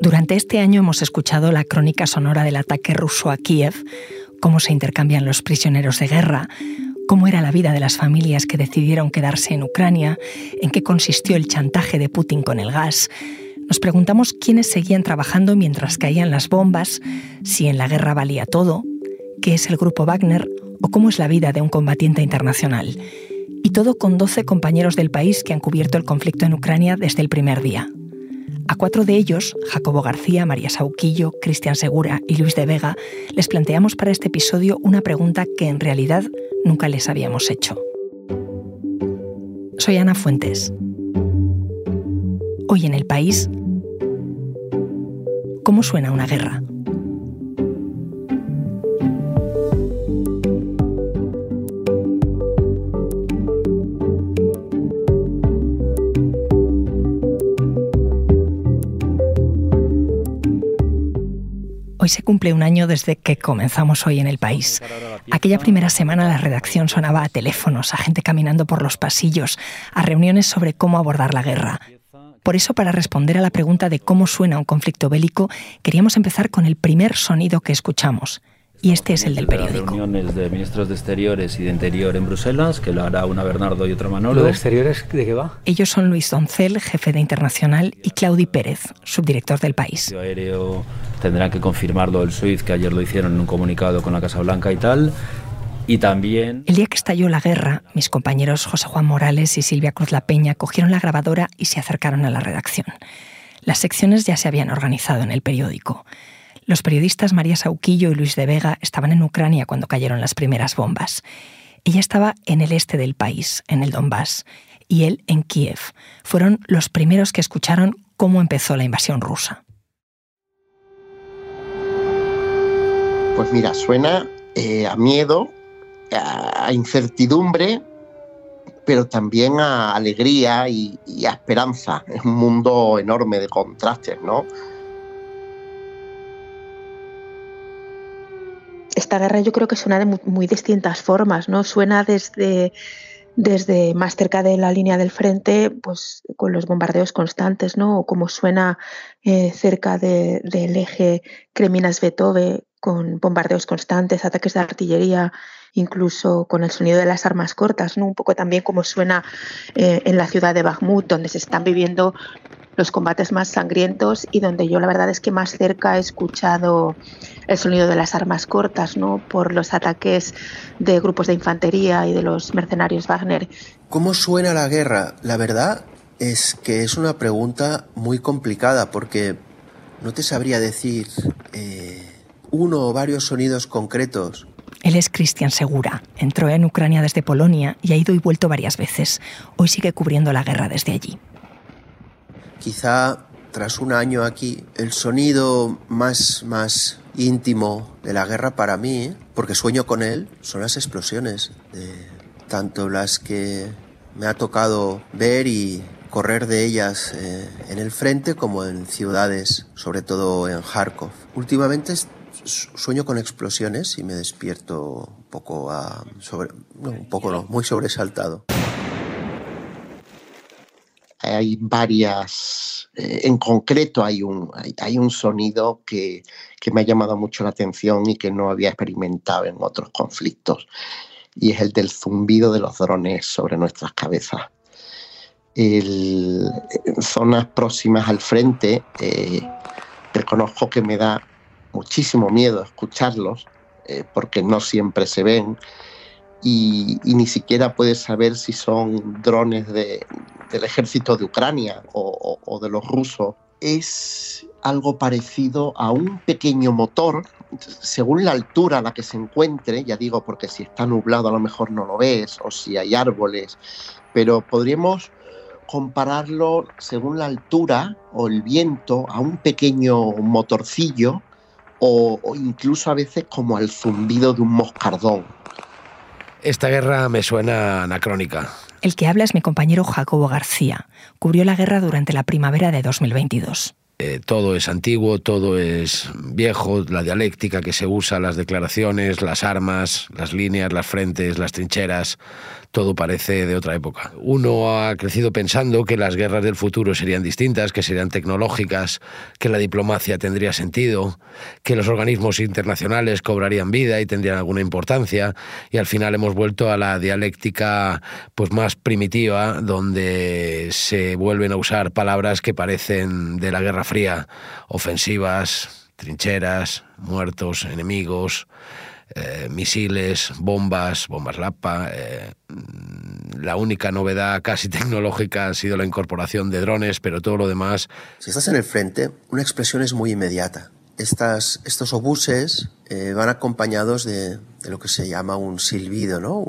Durante este año hemos escuchado la crónica sonora del ataque ruso a Kiev, cómo se intercambian los prisioneros de guerra, cómo era la vida de las familias que decidieron quedarse en Ucrania, en qué consistió el chantaje de Putin con el gas. Nos preguntamos quiénes seguían trabajando mientras caían las bombas, si en la guerra valía todo, qué es el grupo Wagner o cómo es la vida de un combatiente internacional. Y todo con 12 compañeros del país que han cubierto el conflicto en Ucrania desde el primer día. A cuatro de ellos, Jacobo García, María Sauquillo, Cristian Segura y Luis de Vega, les planteamos para este episodio una pregunta que en realidad nunca les habíamos hecho. Soy Ana Fuentes. Hoy en el país, ¿cómo suena una guerra? Hoy se cumple un año desde que comenzamos hoy en el país. Aquella primera semana la redacción sonaba a teléfonos, a gente caminando por los pasillos, a reuniones sobre cómo abordar la guerra. Por eso, para responder a la pregunta de cómo suena un conflicto bélico, queríamos empezar con el primer sonido que escuchamos. Y este es el del periódico. reuniones de ministros de Exteriores y de Interior en Bruselas, que lo hará una Bernardo y otra Manolo. ¿Lo de Exteriores de qué va? Ellos son Luis Doncel, jefe de Internacional, y Claudi Pérez, subdirector del país. El aéreo tendrá que confirmarlo el SWIFT, que ayer lo hicieron en un comunicado con la Casa Blanca y tal. Y también... El día que estalló la guerra, mis compañeros José Juan Morales y Silvia Cruz La Peña cogieron la grabadora y se acercaron a la redacción. Las secciones ya se habían organizado en el periódico. Los periodistas María Sauquillo y Luis de Vega estaban en Ucrania cuando cayeron las primeras bombas. Ella estaba en el este del país, en el Donbass, y él en Kiev. Fueron los primeros que escucharon cómo empezó la invasión rusa. Pues mira, suena eh, a miedo, a incertidumbre, pero también a alegría y, y, a esperanza. Es un mundo enorme de contrastes, ¿no? Esta guerra yo creo que suena de muy, distintas formas, ¿no? Suena desde, desde más cerca de la línea del frente, pues con los bombardeos constantes, ¿no? O como suena eh, cerca del eje Kreminas-Betove, con bombardeos constantes, ataques de artillería, incluso con el sonido de las armas cortas, ¿no? Un poco también como suena eh, en la ciudad de Bakhmut, donde se están viviendo los combates más sangrientos y donde yo la verdad es que más cerca he escuchado el sonido de las armas cortas, ¿no? Por los ataques de grupos de infantería y de los mercenarios Wagner. ¿Cómo suena la guerra? La verdad es que es una pregunta muy complicada porque no te sabría decir eh, uno o varios sonidos concretos. Él es Cristian Segura. Entró en Ucrania desde Polonia y ha ido y vuelto varias veces. Hoy sigue cubriendo la guerra desde allí. Quizá tras un año aquí, el sonido más, más íntimo de la guerra para mí, porque sueño con él, son las explosiones, de tanto las que me ha tocado ver y correr de ellas eh, en el frente como en ciudades, sobre todo en Kharkov. Últimamente sueño con explosiones y me despierto un poco a, un poco muy sobresaltado hay varias, eh, en concreto hay un, hay, un sonido que, me ha llamado mucho la atención y que no había experimentado en otros conflictos, y es el del zumbido de los drones sobre nuestras cabezas. en zonas próximas al frente, eh, reconozco que me da muchísimo miedo escucharlos, eh, porque no siempre se ven, y, ni siquiera puedes saber si son drones del ejército de Ucrania o, de los rusos. Es algo parecido a un pequeño motor, según la altura a la que se encuentre, ya digo porque si está nublado a lo mejor no lo ves, o si hay árboles, pero podríamos compararlo según la altura o el viento a un pequeño motorcillo o incluso a veces como al zumbido de un moscardón. Esta guerra me suena anacrónica. El que habla es mi compañero Jacobo García. Cubrió la guerra durante la primavera de 2022. Eh, todo es antiguo, todo es viejo, la dialéctica que se usa, las declaraciones, las armas, las líneas, las frentes, las trincheras, todo parece de otra época. Uno ha crecido pensando que las guerras del futuro serían distintas, que serían tecnológicas, que la diplomacia tendría sentido, que los organismos internacionales cobrarían vida y tendrían alguna importancia, y al final hemos vuelto a la dialéctica pues más primitiva, donde se vuelven a usar palabras que parecen de la Guerra Fría, ofensivas, trincheras, muertos, enemigos, eh, misiles, bombas, bombas Lapa. Eh, la única novedad casi tecnológica ha sido la incorporación de drones, pero todo lo demás... Si estás en el frente, una expresión es muy inmediata. Estas, estos obuses eh, van acompañados de, lo que se llama un silbido, ¿no?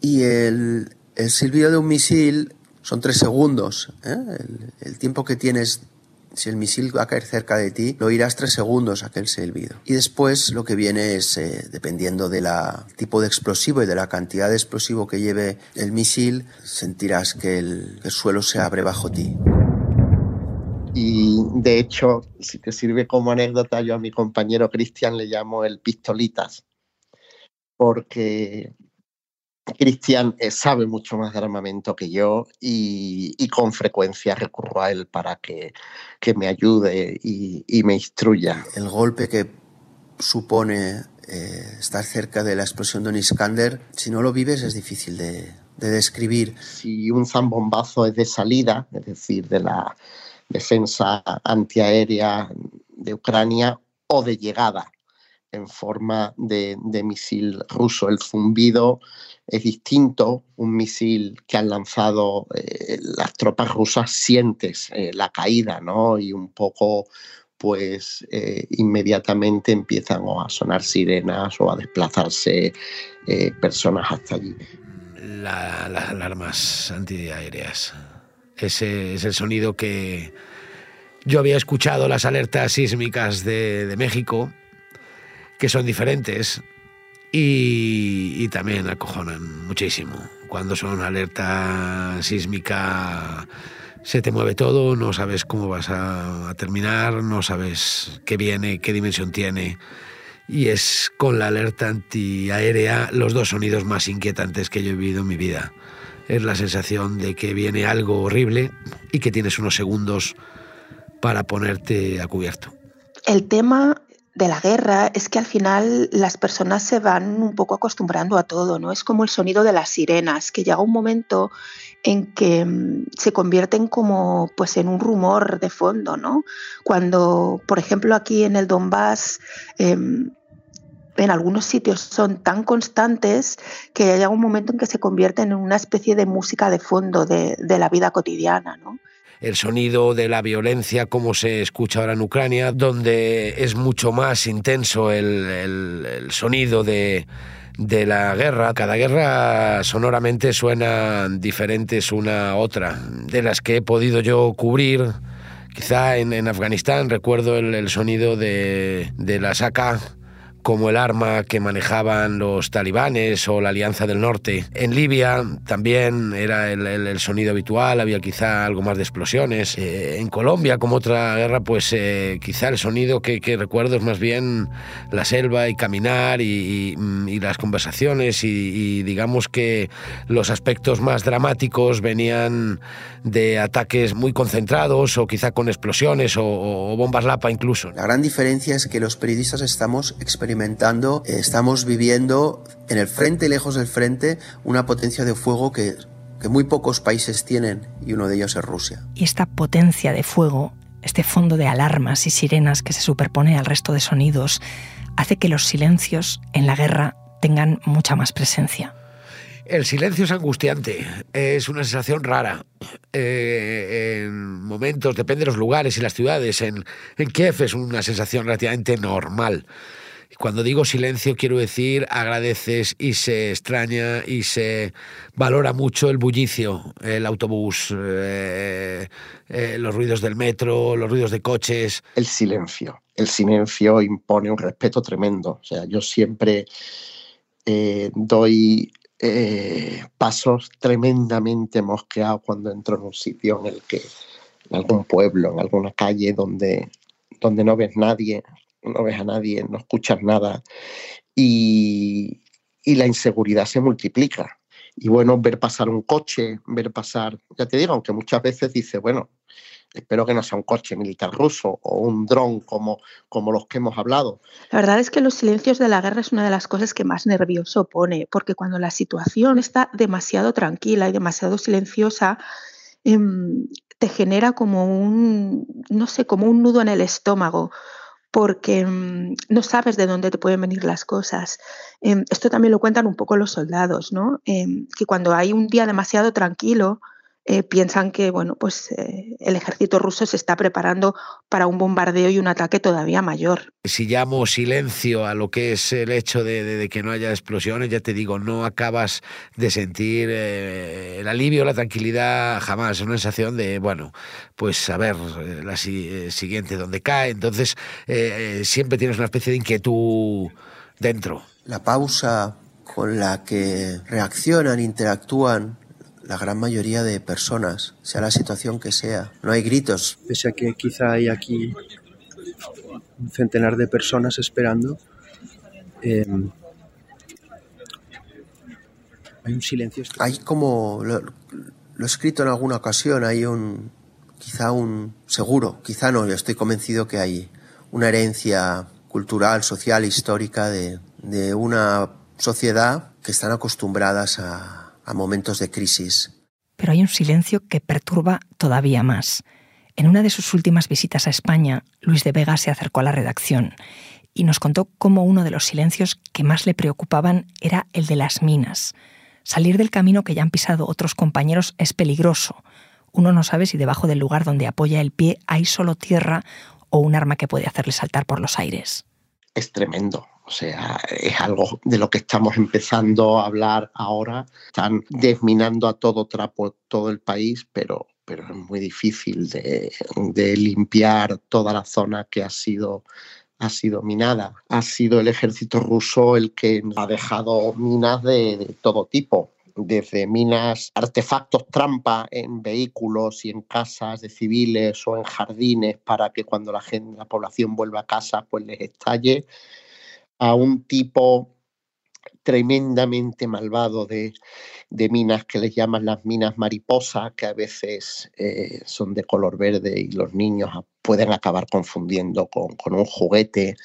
y el, el, silbido de un misil son tres segundos. El tiempo que tienes si el misil va a caer cerca de ti, lo oirás tres segundos aquel silbido. Y después lo que viene es, eh, dependiendo del tipo de explosivo y de la cantidad de explosivo que lleve el misil, sentirás que el, el suelo se abre bajo ti. Y de hecho, si te sirve como anécdota, yo a mi compañero Cristian le llamo el pistolitas, porque Cristian eh, sabe mucho más de armamento que yo y, con frecuencia recurro a él para que, me ayude y, me instruya. El golpe que supone eh, estar cerca de la explosión de un Iskander, si no lo vives es difícil de, de describir. Si un zambombazo es de salida, es decir, de la defensa antiaérea de Ucrania, o de llegada en forma de, de misil ruso. El zumbido es distinto. Un misil que han lanzado eh, las tropas rusas sientes eh, la caída, ¿no? Y un poco, pues, eh, inmediatamente empiezan a sonar sirenas o a desplazarse personas hasta allí. las alarmas antiaéreas. Ese es el sonido que yo había escuchado, las alertas sísmicas de, de México, que son diferentes y, también acojonan muchísimo. Cuando son alerta sísmica se te mueve todo, no sabes cómo vas a, terminar, no sabes qué viene, qué dimensión tiene. Y es con la alerta antiaérea los dos sonidos más inquietantes que yo he vivido en mi vida. Es la sensación de que viene algo horrible y que tienes unos segundos para ponerte a cubierto. El tema de la guerra es que al final las personas se van un poco acostumbrando a todo, ¿no? Es como el sonido de las sirenas, que llega un momento en que mm, se convierten como pues en un rumor de fondo, ¿no? Cuando, por ejemplo, aquí en el Donbass em, en algunos sitios son tan constantes que llega un momento en que se convierten en una especie de música de fondo de, de la vida cotidiana, ¿no? El sonido de la violencia como se escucha ahora en Ucrania, donde es mucho más intenso el, sonido de, la guerra. Cada guerra sonoramente suena diferentes una a otra. De las que he podido yo cubrir, quizá en, Afganistán recuerdo el, sonido de, de la saca como el arma que manejaban los talibanes o la Alianza del Norte. En Libia también era el, sonido habitual, había quizá algo más de explosiones. Eh, en Colombia, como otra guerra, pues eh, quizá el sonido que, recuerdo es más bien la selva y caminar y, las conversaciones y, digamos que los aspectos más dramáticos venían de ataques muy concentrados o quizá con explosiones o, o bombas lapa incluso. La gran diferencia es que los periodistas estamos experimentando experimentando, estamos viviendo en el frente, lejos del frente, una potencia de fuego que, que muy pocos países tienen y uno de ellos es Rusia. Y esta potencia de fuego, este fondo de alarmas y sirenas que se superpone al resto de sonidos, hace que los silencios en la guerra tengan mucha más presencia. El silencio es angustiante, es una sensación rara. Eh, en momentos, depende de los lugares y las ciudades. En, en Kiev es una sensación relativamente normal. Cuando digo silencio quiero decir agradeces y se extraña y se valora mucho el bullicio, el autobús, eh, eh, los ruidos del metro, los ruidos de coches. El silencio. El silencio impone un respeto tremendo. O sea, yo siempre eh, doy pasos tremendamente mosqueados cuando entro en un sitio en el que, en algún pueblo, en alguna calle donde, donde no ves nadie, no ves a nadie, no escuchas nada y, la inseguridad se multiplica. y bueno, ver pasar un coche, ver pasar, ya te digo, aunque muchas veces dice, bueno, espero que no sea un coche militar ruso o un dron como, como los que hemos hablado. La verdad es que los silencios de la guerra es una de las cosas que más nervioso pone, porque cuando la situación está demasiado tranquila y demasiado silenciosa, em, te genera como un, no sé, como un nudo en el estómago porque mm, no sabes de dónde te pueden venir las cosas. Em, esto también lo cuentan un poco los soldados, ¿no? Em, que cuando hay un día demasiado tranquilo, eh, piensan que bueno, pues, eh, el ejército ruso se está preparando para un bombardeo y un ataque todavía mayor. Si llamo silencio a lo que es el hecho de, que no haya explosiones, ya te digo, no acabas de sentir eh, el alivio, la tranquilidad jamás. Es una sensación de, bueno, pues a ver, la siguiente donde cae. Entonces, siempre tienes una especie de inquietud dentro. La pausa con la que reaccionan, interactúan la gran mayoría de personas, sea la situación que sea. No hay gritos. Pese a que quizá hay aquí un centenar de personas esperando, em, hay un silencio. Hay como, lo, he escrito en alguna ocasión, hay un, quizá un, seguro, quizá no, yo estoy convencido que hay una herencia cultural, social, histórica de, de una sociedad que están acostumbradas a, a momentos de crisis. Pero hay un silencio que perturba todavía más. En una de sus últimas visitas a España, Luis de Vega se acercó a la redacción y nos contó cómo uno de los silencios que más le preocupaban era el de las minas. Salir del camino que ya han pisado otros compañeros es peligroso. Uno no sabe si debajo del lugar donde apoya el pie hay solo tierra o un arma que puede hacerle saltar por los aires. Es tremendo. O sea, es algo de lo que estamos empezando a hablar ahora. Están desminando a todo trapo todo el país, pero, pero es muy difícil de, limpiar toda la zona que ha sido ha sido minada. Ha sido el ejército ruso el que ha dejado minas de, todo tipo, desde minas, artefactos trampa en vehículos y en casas de civiles o en jardines para que cuando la, gente, la población vuelva a casa pues les estalle, a un tipo tremendamente malvado de, minas que les llaman las minas mariposa, que a veces eh, son de color verde y los niños pueden acabar confundiendo con, un juguete.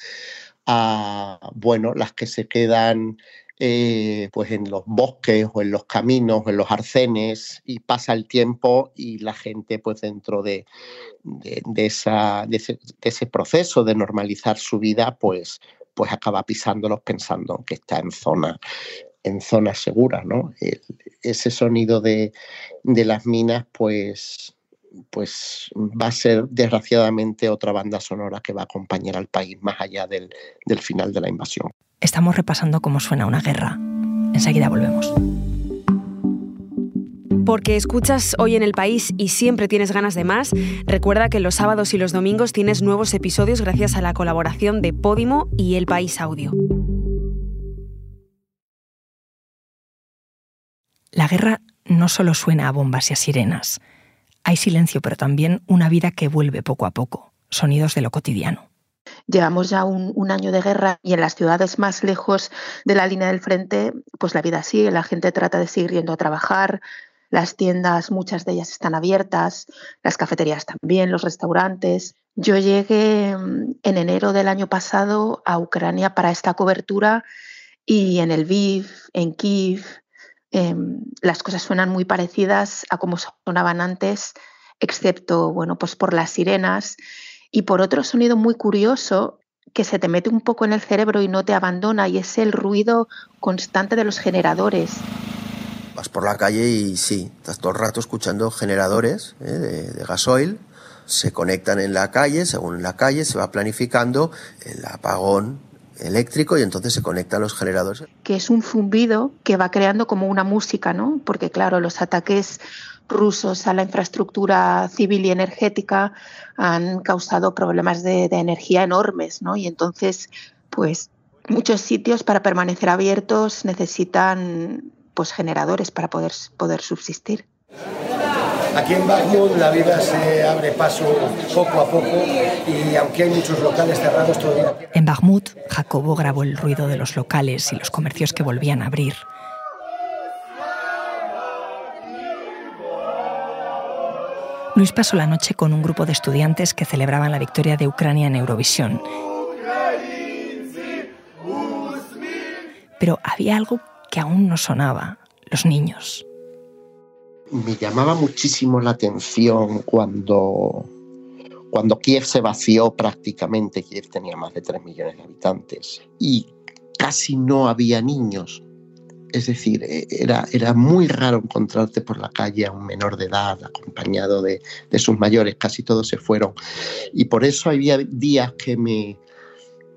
A, bueno, las que se quedan eh, pues en los bosques o en los caminos o en los arcenes y pasa el tiempo y la gente pues dentro de, esa, de, ese, proceso de normalizar su vida pues pues acaba pisándolos pensando que está en zona en zonas seguras, ¿no? ese sonido de, las minas, pues, pues va a ser desgraciadamente otra banda sonora que va a acompañar al país más allá del, del final de la invasión. Estamos repasando cómo suena una guerra. Enseguida volvemos. Porque escuchas hoy en el país y siempre tienes ganas de más, recuerda que los sábados y los domingos tienes nuevos episodios gracias a la colaboración de Podimo y El País Audio. La guerra no solo suena a bombas y a sirenas. Hay silencio, pero también una vida que vuelve poco a poco, sonidos de lo cotidiano. Llevamos ya un, un, año de guerra y en las ciudades más lejos de la línea del frente, pues la vida sigue, la gente trata de seguir yendo a trabajar, las tiendas, muchas de ellas están abiertas, las cafeterías también, los restaurantes. Yo llegué mm, en enero del año pasado a Ucrania para esta cobertura y en el Viv, en Kiev, em, las cosas suenan muy parecidas a como sonaban antes, excepto bueno, pues por las sirenas y por otro sonido muy curioso que se te mete un poco en el cerebro y no te abandona y es el ruido constante de los generadores vas por la calle y sí, estás todo el rato escuchando generadores ¿eh? de, gasoil, se conectan en la calle, según la calle se va planificando el apagón eléctrico y entonces se conectan los generadores. Que es un zumbido que va creando como una música, ¿no? Porque claro, los ataques rusos a la infraestructura civil y energética han causado problemas de, de energía enormes, ¿no? Y entonces, pues muchos sitios para permanecer abiertos necesitan pues, generadores para poder, poder subsistir. Aquí en Bakhmut la vida se abre paso poco a poco y aunque hay muchos locales cerrados todavía... En Bakhmut, Jacobo grabó el ruido de los locales y los comercios que volvían a abrir. Luis pasó la noche con un grupo de estudiantes que celebraban la victoria de Ucrania en Eurovisión. Pero había algo que aún no sonaba, los niños. Me llamaba muchísimo la atención cuando, cuando Kiev se vació prácticamente, Kiev tenía más de 3 millones de habitantes, y casi no había niños es decir, eh, era, era muy raro encontrarte por la calle a un menor de edad acompañado de, sus mayores, casi todos se fueron. Y por eso había días que me,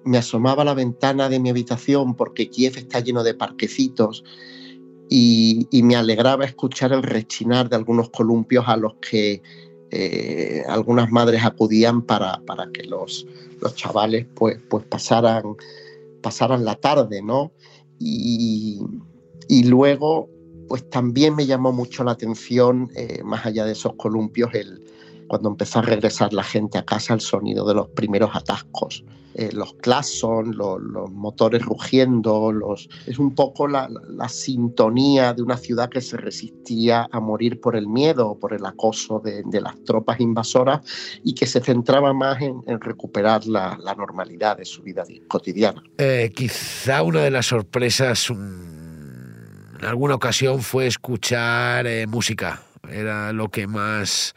me asomaba a la ventana de mi habitación porque Kiev está lleno de parquecitos y, me alegraba escuchar el rechinar de algunos columpios a los que eh, algunas madres acudían para, para que los, los chavales pues, pues pasaran, pasaran la tarde, ¿no? Y, y luego, pues también me llamó mucho la atención, eh, más allá de esos columpios, el, cuando empezó a regresar la gente a casa, el sonido de los primeros atascos. Eh, los claxons, los, motores rugiendo, los, es un poco la, sintonía de una ciudad que se resistía a morir por el miedo, por el acoso de, las tropas invasoras y que se centraba más en, recuperar la, normalidad de su vida cotidiana. Eh, quizá una de las sorpresas en alguna ocasión fue escuchar eh, música. Era lo que más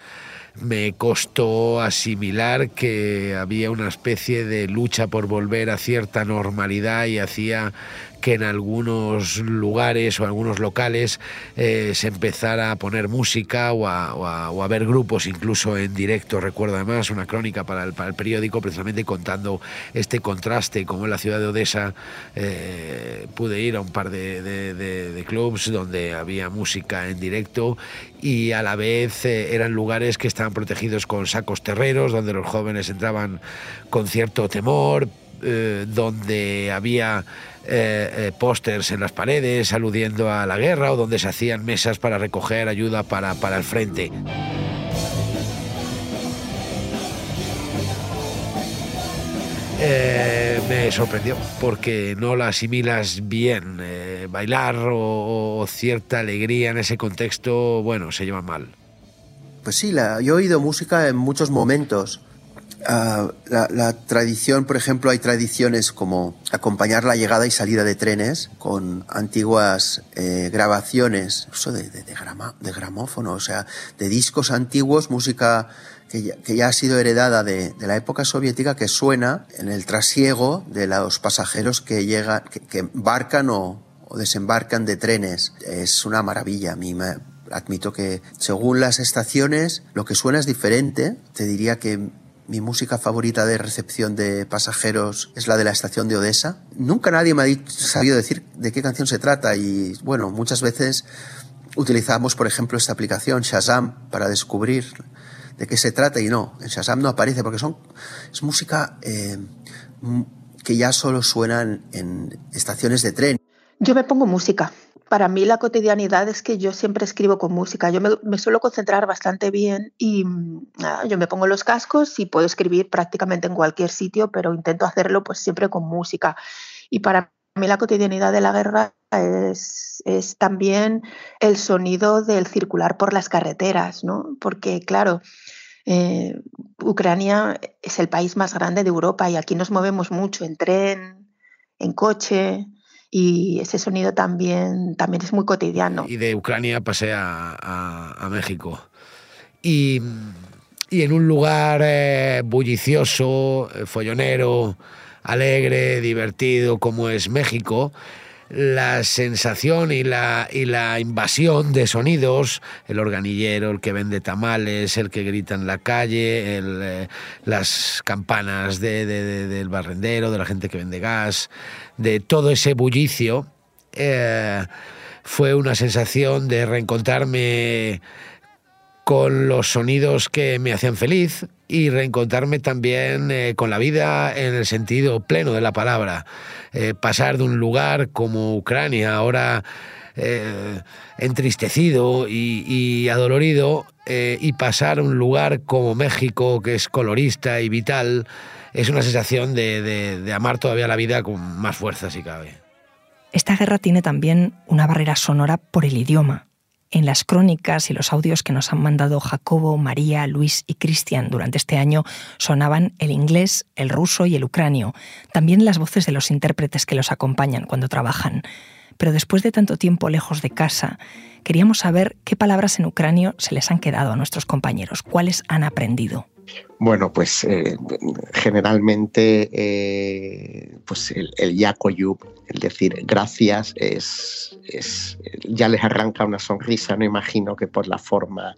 me costó asimilar que había una especie de lucha por volver a cierta normalidad y hacía que en algunos lugares o algunos locales eh, se empezara a poner música o a, ver grupos incluso en directo. Recuerdo además una crónica para el, periódico precisamente contando este contraste, como en la ciudad de Odessa eh, pude ir a un par de, de, clubs donde había música en directo y a la vez eh, eran lugares que estaban protegidos con sacos terreros, donde los jóvenes entraban con cierto temor, donde había eh, eh, pósters en las paredes aludiendo a la guerra o donde se hacían mesas para recoger ayuda para, para el frente. Eh, me sorprendió porque no la asimilas bien. bailar o, cierta alegría en ese contexto, bueno, se lleva mal. Pues sí, la, yo he oído música en muchos momentos. Ah, la, tradición, por ejemplo, hay tradiciones como acompañar la llegada y salida de trenes con antiguas eh, grabaciones, de, de, de, gramófono, o sea, de discos antiguos, música que ya, ha sido heredada de, la época soviética que suena en el trasiego de los pasajeros que llegan, que, embarcan o, o, desembarcan de trenes. Es una maravilla. A mí me, admito que según las estaciones lo que suena es diferente. Te diría que mi música favorita de recepción de pasajeros es la de la estación de Odessa. Nunca nadie me ha sabido decir de qué canción se trata y bueno, muchas veces utilizamos, por ejemplo, esta aplicación Shazam para descubrir de qué se trata y no, en Shazam no aparece porque son, es música eh, que ya solo suenan en estaciones de tren. Yo me pongo música para mí la cotidianidad es que yo siempre escribo con música. Yo me, suelo concentrar bastante bien y mm, yo me pongo los cascos y puedo escribir prácticamente en cualquier sitio, pero intento hacerlo pues siempre con música. Y para mí la cotidianidad de la guerra es, es también el sonido del circular por las carreteras, ¿no? Porque claro, eh, Ucrania es el país más grande de Europa y aquí nos movemos mucho en tren, en coche, y ese sonido también, también es muy cotidiano. Y de Ucrania pasé a, México. Y, en un lugar eh, bullicioso, eh, follonero, alegre, divertido como es México, la sensación y la, y la invasión de sonidos, el organillero, el que vende tamales, el que grita en la calle, eh, las campanas del barrendero, de la gente que vende gas, de todo ese bullicio, eh, fue una sensación de reencontrarme con los sonidos que me hacían feliz y reencontrarme también eh, con la vida en el sentido pleno de la palabra. Eh, pasar de un lugar como Ucrania, ahora eh, entristecido y, adolorido, y pasar a un lugar como México, que es colorista y vital, es una sensación de, de amar todavía la vida con más fuerza, si cabe. Esta guerra tiene también una barrera sonora por el idioma En las crónicas y los audios que nos han mandado Jacobo, María, Luis y Cristian durante este año sonaban el inglés, el ruso y el ucranio, también las voces de los intérpretes que los acompañan cuando trabajan. Pero después de tanto tiempo lejos de casa, queríamos saber qué palabras en ucranio se les han quedado a nuestros compañeros, cuáles han aprendido. Bueno, pues eh, generalmente eh, pues el, yakoyub, el decir gracias, es, ya les arranca una sonrisa, no imagino que por la forma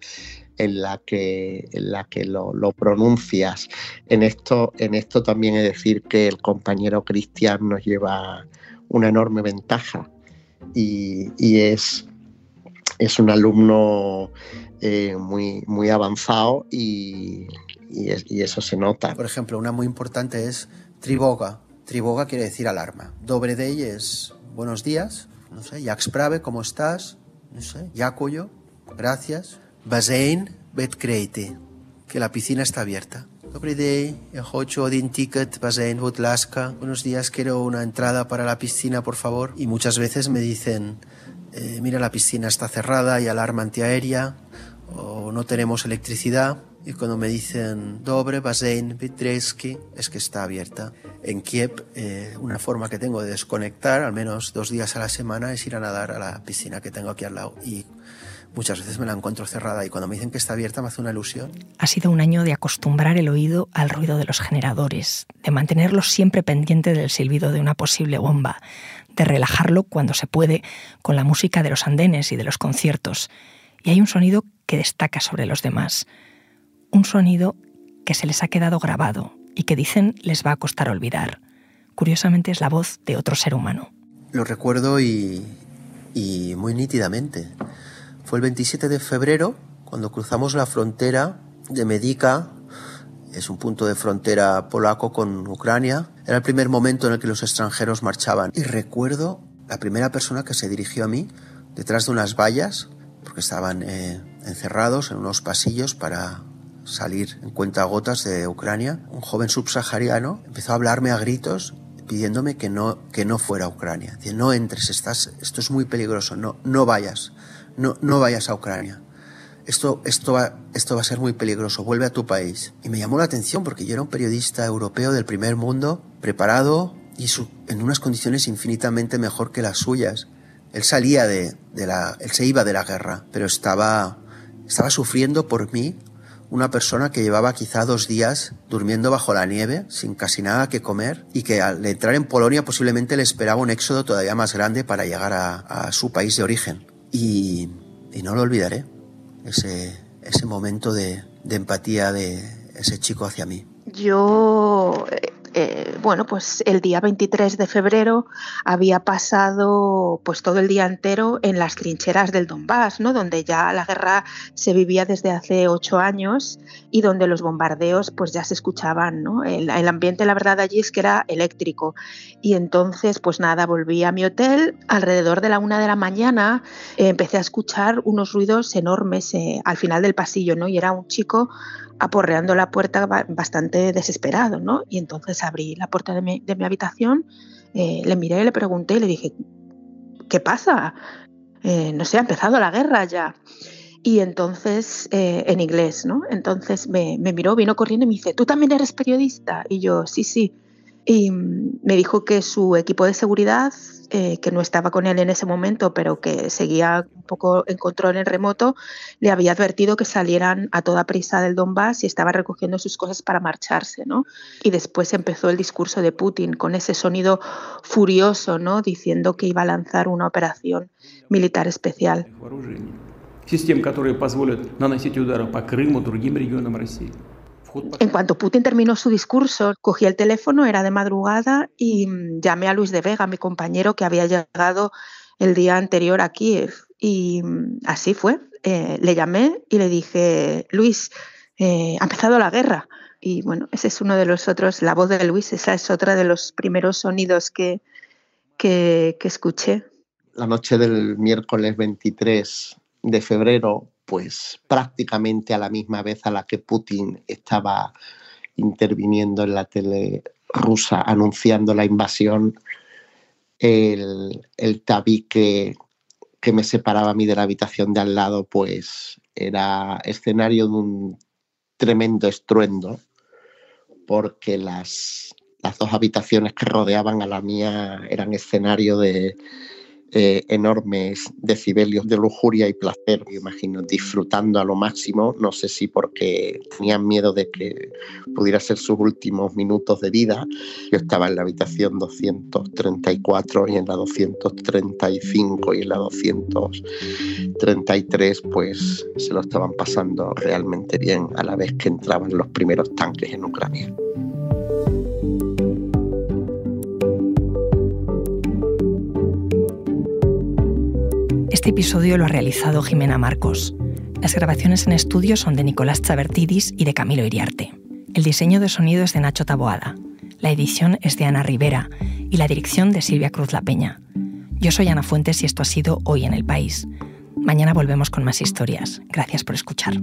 en la que, en la que lo, pronuncias. En esto, en esto también es decir que el compañero Cristian nos lleva una enorme ventaja y, es, es un alumno eh, muy, muy avanzado y, y, eso se nota. Por ejemplo, una muy importante es triboga. Triboga quiere decir alarma. Dobre day es buenos días, no sé, Jax Prave, ¿cómo estás? No sé, Yacuyo, gracias. Basein, Betcreite, que la piscina está abierta. Dobre day, Ejocho, Odin Ticket, Basein, Butlaska. Buenos días, quiero una entrada para la piscina, por favor. Y muchas veces me dicen, eh, mira, la piscina está cerrada, hay alarma antiaérea, o no tenemos electricidad y cuando me dicen Dobre, Basein, Vitreski, es que está abierta. En Kiev, eh, una forma que tengo de desconectar, al menos dos días a la semana, es ir a nadar a la piscina que tengo aquí al lado. Y muchas veces me la encuentro cerrada y cuando me dicen que está abierta me hace una ilusión. Ha sido un año de acostumbrar el oído al ruido de los generadores, de mantenerlo siempre pendiente del silbido de una posible bomba, de relajarlo cuando se puede con la música de los andenes y de los conciertos. Y hay un sonido que destaca sobre los demás un sonido que se les ha quedado grabado y que dicen les va a costar olvidar. Curiosamente es la voz de otro ser humano. Lo recuerdo y, muy nítidamente. Fue el 27 de febrero cuando cruzamos la frontera de Medica, es un punto de frontera polaco con Ucrania. Era el primer momento en el que los extranjeros marchaban. Y recuerdo la primera persona que se dirigió a mí detrás de unas vallas, porque estaban eh, encerrados en unos pasillos para salir en cuentagotas de Ucrania, un joven subsahariano empezó a hablarme a gritos pidiéndome que no, que no fuera a Ucrania. Dice, no entres, estás, esto es muy peligroso, no, no vayas, no, no vayas a Ucrania. Esto, esto, va, esto va a ser muy peligroso, vuelve a tu país. Y me llamó la atención porque yo era un periodista europeo del primer mundo, preparado y en unas condiciones infinitamente mejor que las suyas. Él salía de, la, él se iba de la guerra, pero estaba, estaba sufriendo por mí una persona que llevaba quizá dos días durmiendo bajo la nieve, sin casi nada que comer, y que al entrar en Polonia posiblemente le esperaba un éxodo todavía más grande para llegar a, su país de origen. Y, no lo olvidaré, ese, ese momento de, de empatía de ese chico hacia mí. Yo eh, bueno, pues el día 23 de febrero había pasado pues todo el día entero en las trincheras del Donbass, ¿no? Donde ya la guerra se vivía desde hace ocho años y donde los bombardeos pues ya se escuchaban, ¿no? El, ambiente, la verdad, allí es que era eléctrico. Y entonces, pues nada, volví a mi hotel. Alrededor de la una de la mañana eh, empecé a escuchar unos ruidos enormes eh, al final del pasillo, ¿no? Y era un chico aporreando la puerta bastante desesperado, ¿no? Y entonces abrí la puerta de mi, habitación, eh, le miré, le pregunté y le dije, ¿qué pasa? Eh, no sé, ha empezado la guerra ya. Y entonces, eh, en inglés, ¿no? Entonces me, me miró, vino corriendo y me dice, ¿tú también eres periodista? Y yo, sí, sí. Y me dijo que su equipo de seguridad eh, que no estaba con él en ese momento, pero que seguía un poco en control en remoto, le había advertido que salieran a toda prisa del Donbass y estaba recogiendo sus cosas para marcharse, ¿no? Y después empezó el discurso de Putin con ese sonido furioso, ¿no? Diciendo que iba a lanzar una operación militar especial. En cuanto Putin terminó su discurso, cogí el teléfono, era de madrugada, y mm, llamé a Luis de Vega, mi compañero que había llegado el día anterior a Kiev. Y mm, así fue. Eh, le llamé y le dije, Luis, eh, ha empezado la guerra. Y bueno, ese es uno de los otros, la voz de Luis, esa es otra de los primeros sonidos que, que, que escuché. La noche del miércoles 23 de febrero pues prácticamente a la misma vez a la que Putin estaba interviniendo en la tele rusa anunciando la invasión, el, tabique que me separaba a mí de la habitación de al lado, pues era escenario de un tremendo estruendo, porque las, las dos habitaciones que rodeaban a la mía eran escenario de, eh, enormes decibelios de lujuria y placer, me imagino, disfrutando a lo máximo, no sé si porque tenían miedo de que pudiera ser sus últimos minutos de vida. Yo estaba en la habitación 234 y en la 235 y en la 233 pues se lo estaban pasando realmente bien a la vez que entraban los primeros tanques en Ucrania. Este episodio lo ha realizado Jimena Marcos. Las grabaciones en estudio son de Nicolás Chabertidis y de Camilo Iriarte. El diseño de sonido es de Nacho Taboada. La edición es de Ana Rivera y la dirección de Silvia Cruz La Peña. Yo soy Ana Fuentes y esto ha sido Hoy en el País. Mañana volvemos con más historias. Gracias por escuchar.